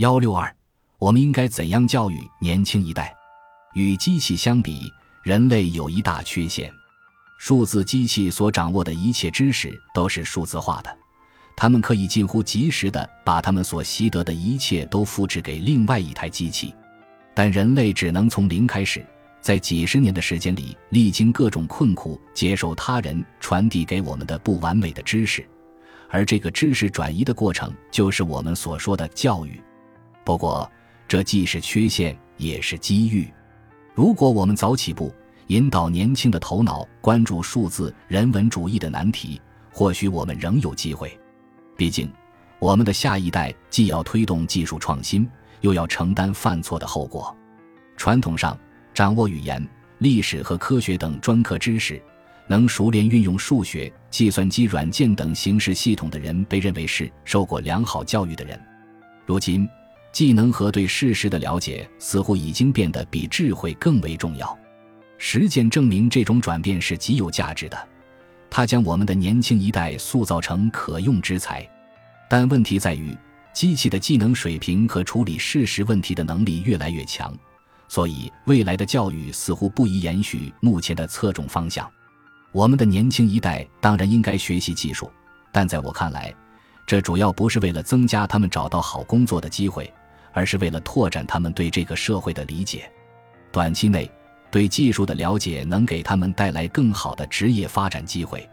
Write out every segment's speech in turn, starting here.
幺六二，我们应该怎样教育年轻一代？与机器相比，人类有一大缺陷：数字机器所掌握的一切知识都是数字化的，他们可以近乎及时的把他们所习得的一切都复制给另外一台机器，但人类只能从零开始。在几十年的时间里，历经各种困苦，接受他人传递给我们的不完美的知识，而这个知识转移的过程，就是我们所说的教育。不过，这既是缺陷，也是机遇。如果我们早起步，引导年轻的头脑关注数字人文主义的难题，或许我们仍有机会。毕竟，我们的下一代既要推动技术创新，又要承担犯错的后果。传统上，掌握语言、历史和科学等专科知识，能熟练运用数学、计算机软件等形式系统的人，被认为是受过良好教育的人。如今，技能和对事实的了解似乎已经变得比智慧更为重要。实践证明，这种转变是极有价值的，它将我们的年轻一代塑造成可用之才。但问题在于，机器的技能水平和处理事实问题的能力越来越强。所以，未来的教育似乎不宜延续目前的侧重方向。我们的年轻一代当然应该学习技术，但在我看来，这主要不是为了增加他们找到好工作的机会，而是为了拓展他们对这个社会的理解。短期内，对技术的了解能给他们带来更好的职业发展机会，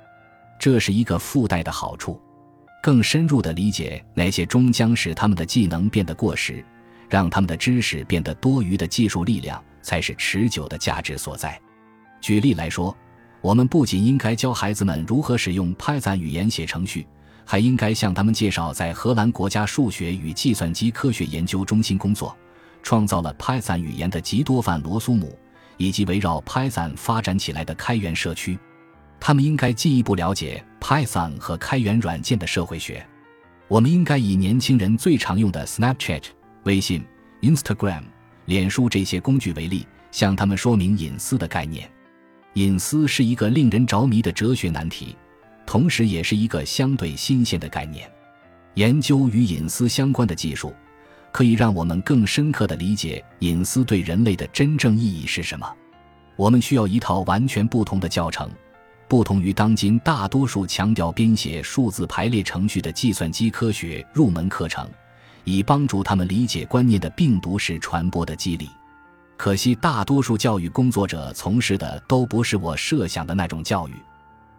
这是一个附带的好处。更深入的理解那些终将使他们的技能变得过时。让他们的知识变得多余的技术力量，才是持久的价值所在。举例来说，我们不仅应该教孩子们如何使用 Python 语言写程序，还应该向他们介绍在荷兰国家数学与计算机科学研究中心工作、创造了 Python 语言的吉多范·罗苏姆，以及围绕 Python 发展起来的开源社区。他们应该进一步了解 Python 和开源软件的社会学。我们应该以年轻人最常用的 Snapchat。微信、Instagram、脸书这些工具为例，向他们说明隐私的概念。隐私是一个令人着迷的哲学难题，同时也是一个相对新鲜的概念。研究与隐私相关的技术，可以让我们更深刻地理解隐私对人类的真正意义是什么。我们需要一套完全不同的教程，不同于当今大多数强调编写数字排列程序的计算机科学入门课程。以帮助他们理解观念的病毒式传播的机理。可惜，大多数教育工作者从事的都不是我设想的那种教育。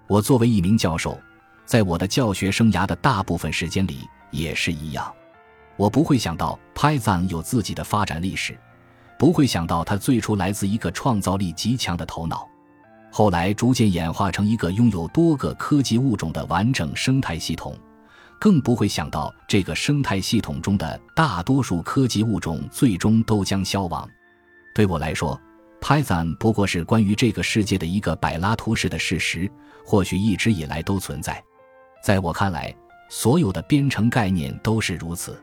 我作为一名教授，在我的教学生涯的大部分时间里也是一样。我不会想到 Python 有自己的发展历史，不会想到它最初来自一个创造力极强的头脑，后来逐渐演化成一个拥有多个科技物种的完整生态系统。更不会想到，这个生态系统中的大多数科技物种最终都将消亡。对我来说，Python 不过是关于这个世界的一个柏拉图式的事实，或许一直以来都存在。在我看来，所有的编程概念都是如此。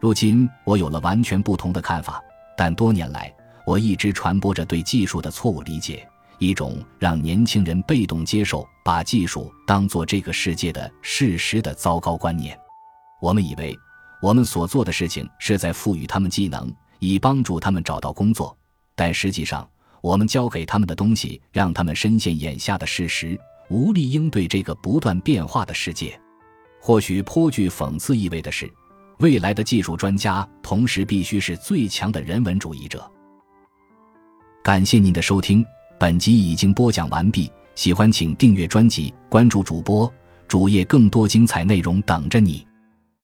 如今，我有了完全不同的看法，但多年来，我一直传播着对技术的错误理解。一种让年轻人被动接受、把技术当做这个世界的事实的糟糕观念。我们以为我们所做的事情是在赋予他们技能，以帮助他们找到工作，但实际上，我们教给他们的东西让他们深陷眼下的事实，无力应对这个不断变化的世界。或许颇具讽刺意味的是，未来的技术专家同时必须是最强的人文主义者。感谢您的收听。本集已经播讲完毕，喜欢请订阅专辑，关注主播主页，更多精彩内容等着你。